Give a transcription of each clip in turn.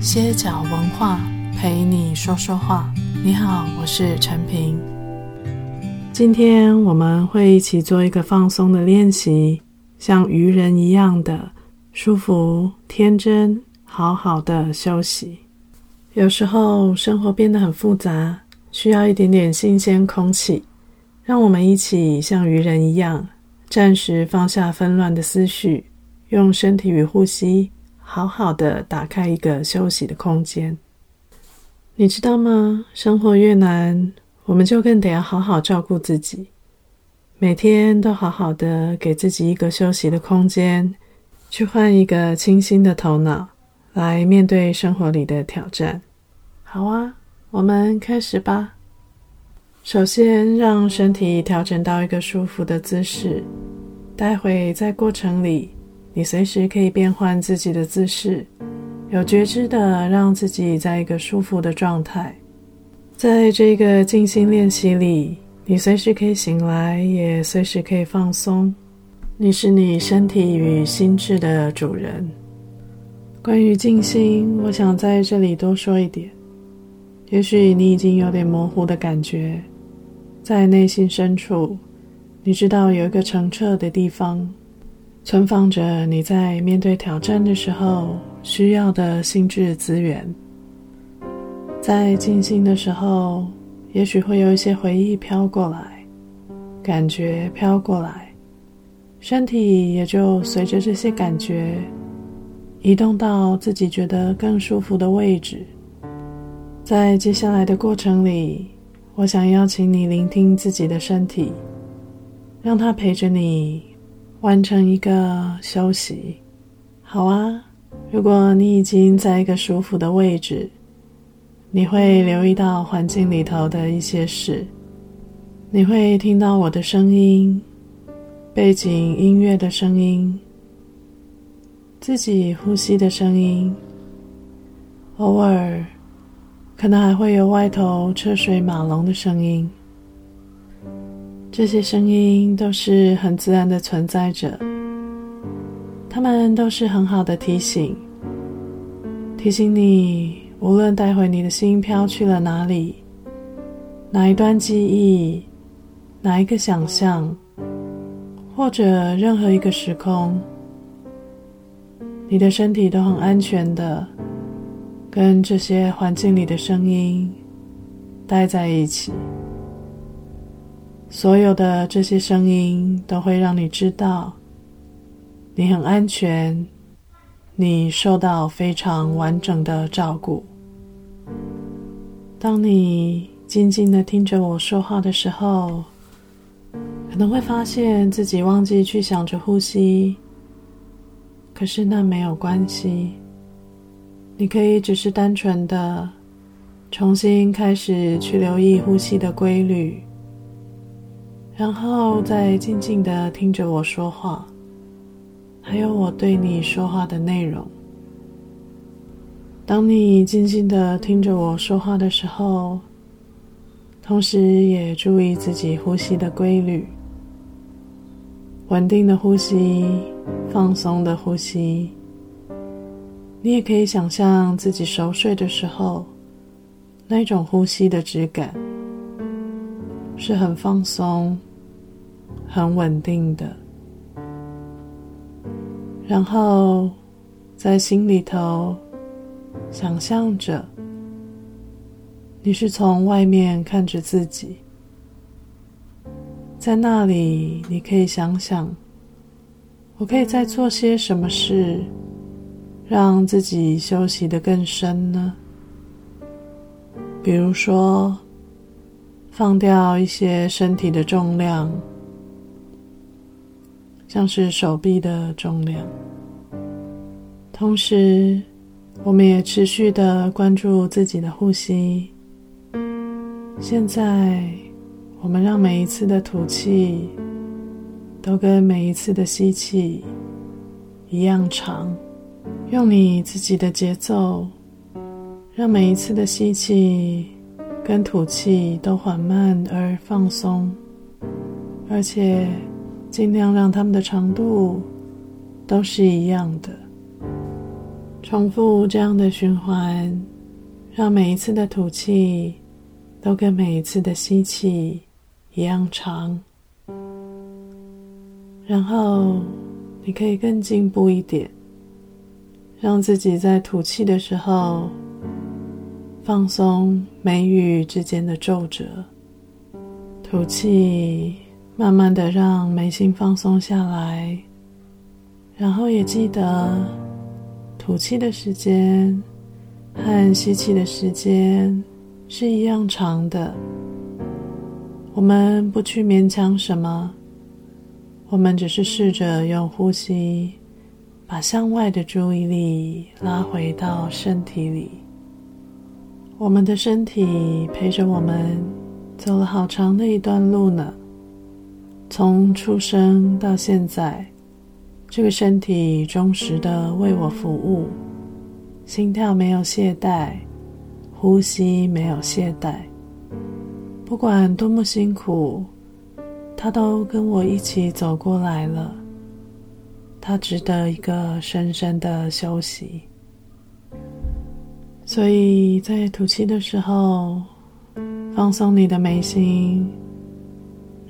歇脚文化陪你说说话。你好，我是陈平。今天我们会一起做一个放松的练习，像愚人一样的舒服、天真，好好的休息。有时候生活变得很复杂，需要一点点新鲜空气。让我们一起像愚人一样，暂时放下纷乱的思绪，用身体与呼吸，好好的打开一个休息的空间。你知道吗？生活越难，我们就更得要好好照顾自己。每天都好好的给自己一个休息的空间，去换一个清新的头脑，来面对生活里的挑战。好啊，我们开始吧。首先，让身体调整到一个舒服的姿势。待会在过程里，你随时可以变换自己的姿势，有觉知的让自己在一个舒服的状态。在这个静心练习里，你随时可以醒来，也随时可以放松。你是你身体与心智的主人。关于静心，我想在这里多说一点。也许你已经有点模糊的感觉。在内心深处，你知道有一个澄澈的地方，存放着你在面对挑战的时候需要的心智资源。在静心的时候，也许会有一些回忆飘过来，感觉飘过来，身体也就随着这些感觉移动到自己觉得更舒服的位置。在接下来的过程里，我想邀请你聆听自己的身体，让它陪着你完成一个休息。好啊，如果你已经在一个舒服的位置，你会留意到环境里头的一些事，你会听到我的声音、背景音乐的声音、自己呼吸的声音，偶尔。可能还会有外头车水马龙的声音，这些声音都是很自然的存在着，它们都是很好的提醒，提醒你，无论待会你的心飘去了哪里，哪一段记忆，哪一个想象，或者任何一个时空，你的身体都很安全的。跟这些环境里的声音待在一起，所有的这些声音都会让你知道你很安全，你受到非常完整的照顾。当你静静的听着我说话的时候，可能会发现自己忘记去想着呼吸，可是那没有关系。你可以只是单纯的重新开始去留意呼吸的规律，然后再静静的听着我说话，还有我对你说话的内容。当你静静的听着我说话的时候，同时也注意自己呼吸的规律，稳定的呼吸，放松的呼吸。你也可以想象自己熟睡的时候，那种呼吸的质感是很放松、很稳定的。然后在心里头想象着，你是从外面看着自己，在那里你可以想想，我可以再做些什么事。让自己休息得更深呢？比如说，放掉一些身体的重量，像是手臂的重量。同时，我们也持续地关注自己的呼吸。现在，我们让每一次的吐气都跟每一次的吸气一样长。用你自己的节奏，让每一次的吸气跟吐气都缓慢而放松，而且尽量让它们的长度都是一样的。重复这样的循环，让每一次的吐气都跟每一次的吸气一样长。然后，你可以更进步一点，让自己在吐气的时候放松眉宇之间的皱褶。吐气，慢慢的让眉心放松下来，然后也记得。吐气的时间和吸气的时间是一样长的。我们不去勉强什么，我们只是试着用呼吸把向外的注意力拉回到身体里。我们的身体陪着我们走了好长的一段路呢，从出生到现在。这个身体忠实的为我服务，心跳没有懈怠，呼吸没有懈怠。不管多么辛苦，它都跟我一起走过来了。它值得一个深深的休息。所以在吐气的时候，放松你的眉心，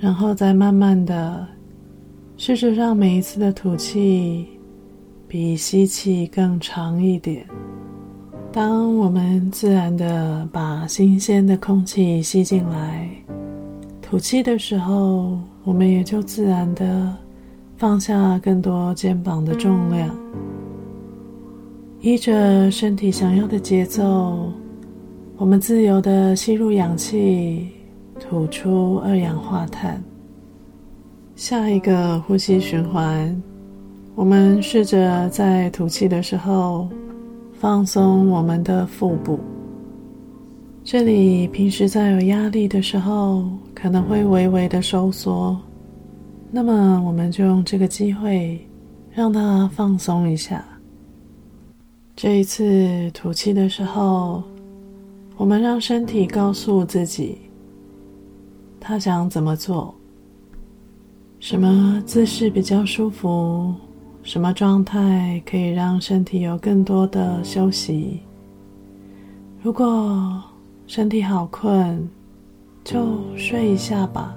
然后再慢慢的。试着让每一次的吐气比吸气更长一点。当我们自然的把新鲜的空气吸进来，吐气的时候，我们也就自然的放下更多肩膀的重量，依着身体想要的节奏，我们自由的吸入氧气，吐出二氧化碳。下一个呼吸循环，我们试着在吐气的时候放松我们的腹部。这里平时在有压力的时候可能会微微的收缩，那么我们就用这个机会让它放松一下。这一次吐气的时候，我们让身体告诉自己，他想怎么做。什么姿势比较舒服？什么状态可以让身体有更多的休息？如果身体好困，就睡一下吧。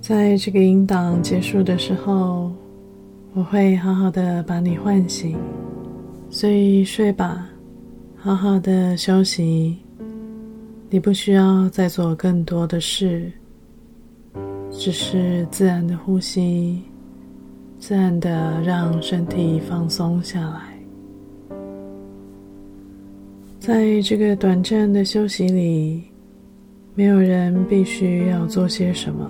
在这个音档结束的时候，我会好好的把你唤醒，所以睡吧，好好的休息。你不需要再做更多的事。只是自然的呼吸，自然的让身体放松下来。在这个短暂的休息里，没有人必须要做些什么，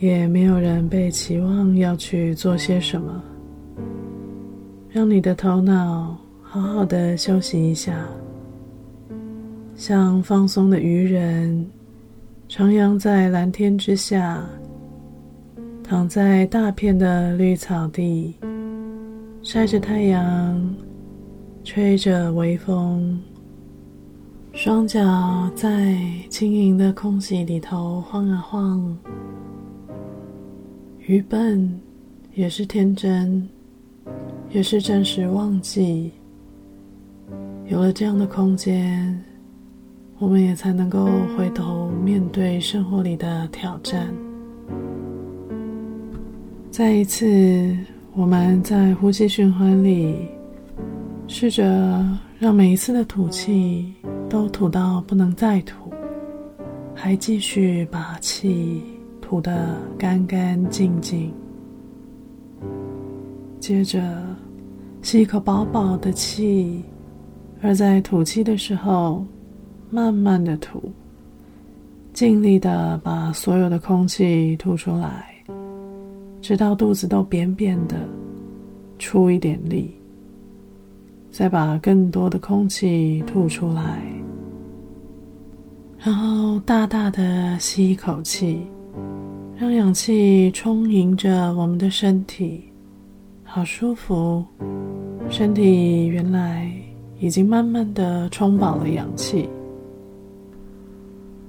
也没有人被期望要去做些什么。让你的头脑好好的休息一下，像放松的渔人。徜徉在蓝天之下，躺在大片的绿草地，晒着太阳，吹着微风，双脚在轻盈的空气里头晃啊晃。愚笨也是天真，也是真实忘记。有了这样的空间。我们也才能够回头面对生活里的挑战。再一次，我们在呼吸循环里，试着让每一次的吐气都吐到不能再吐，还继续把气吐得干干净净。接着，吸一口饱饱的气，而在吐气的时候，慢慢的吐，尽力的把所有的空气吐出来，直到肚子都扁扁的，出一点力，再把更多的空气吐出来，然后大大的吸一口气，让氧气充盈着我们的身体，好舒服，身体原来已经慢慢的充饱了氧气。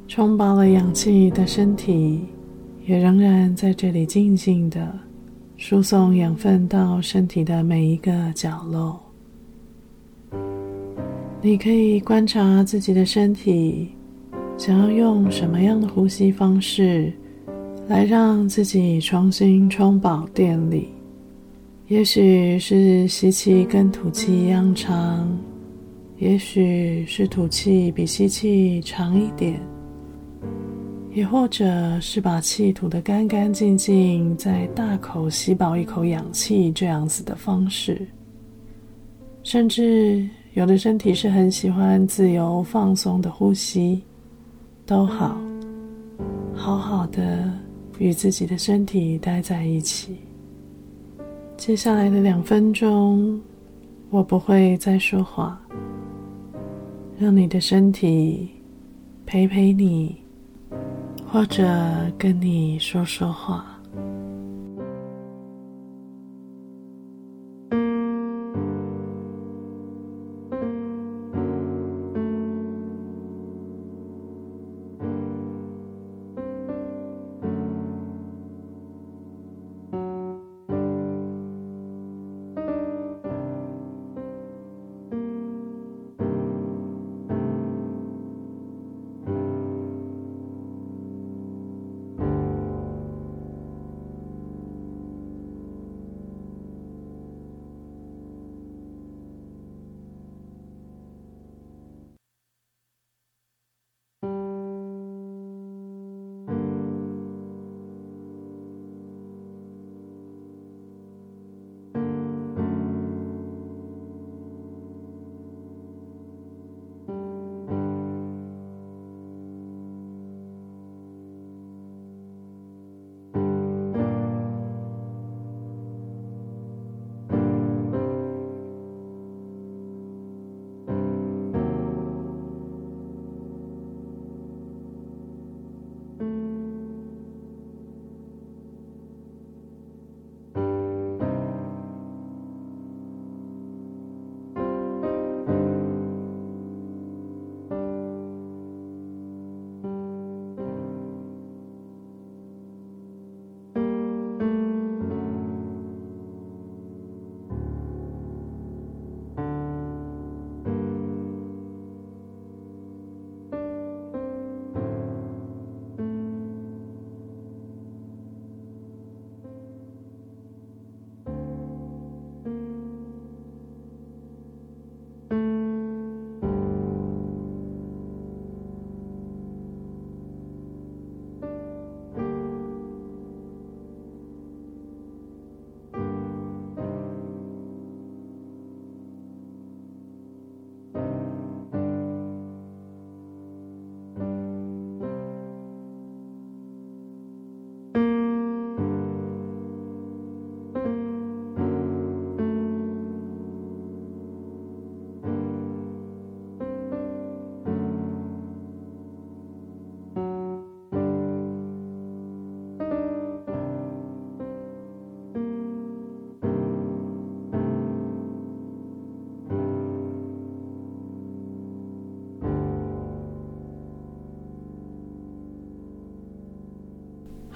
充饱了氧气的身体，也仍然在这里静静的输送养分到身体的每一个角落。你可以观察自己的身体，想要用什么样的呼吸方式来让自己重新充饱电力。也许是吸气跟吐气一样长，也许是吐气比吸气长一点。也或者是把气吐得干干净净，再大口吸饱一口氧气，这样子的方式。甚至有的身体是很喜欢自由放松的呼吸，都好，好好的与自己的身体待在一起。接下来的两分钟，我不会再说话，让你的身体陪陪你。或者跟你说说话。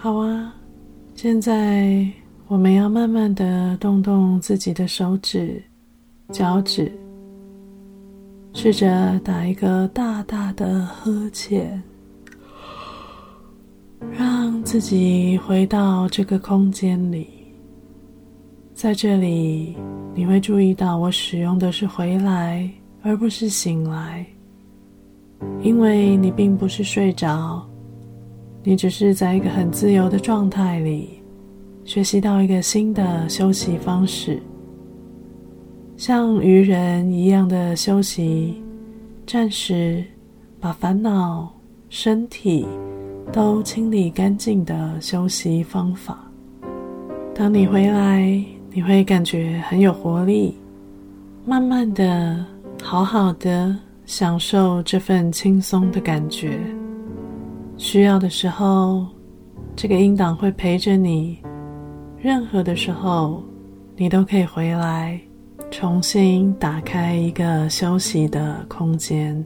好啊，现在我们要慢慢的动动自己的手指、脚趾，试着打一个大大的呵欠，让自己回到这个空间里。在这里，你会注意到我使用的是“回来”而不是“醒来”，因为你并不是睡着。你只是在一个很自由的状态里，学习到一个新的休息方式，像渔人一样的休息，暂时把烦恼、身体都清理干净的休息方法。当你回来，你会感觉很有活力，慢慢的、好好的享受这份轻松的感觉。需要的时候，这个音档会陪着你。任何的时候，你都可以回来，重新打开一个休息的空间。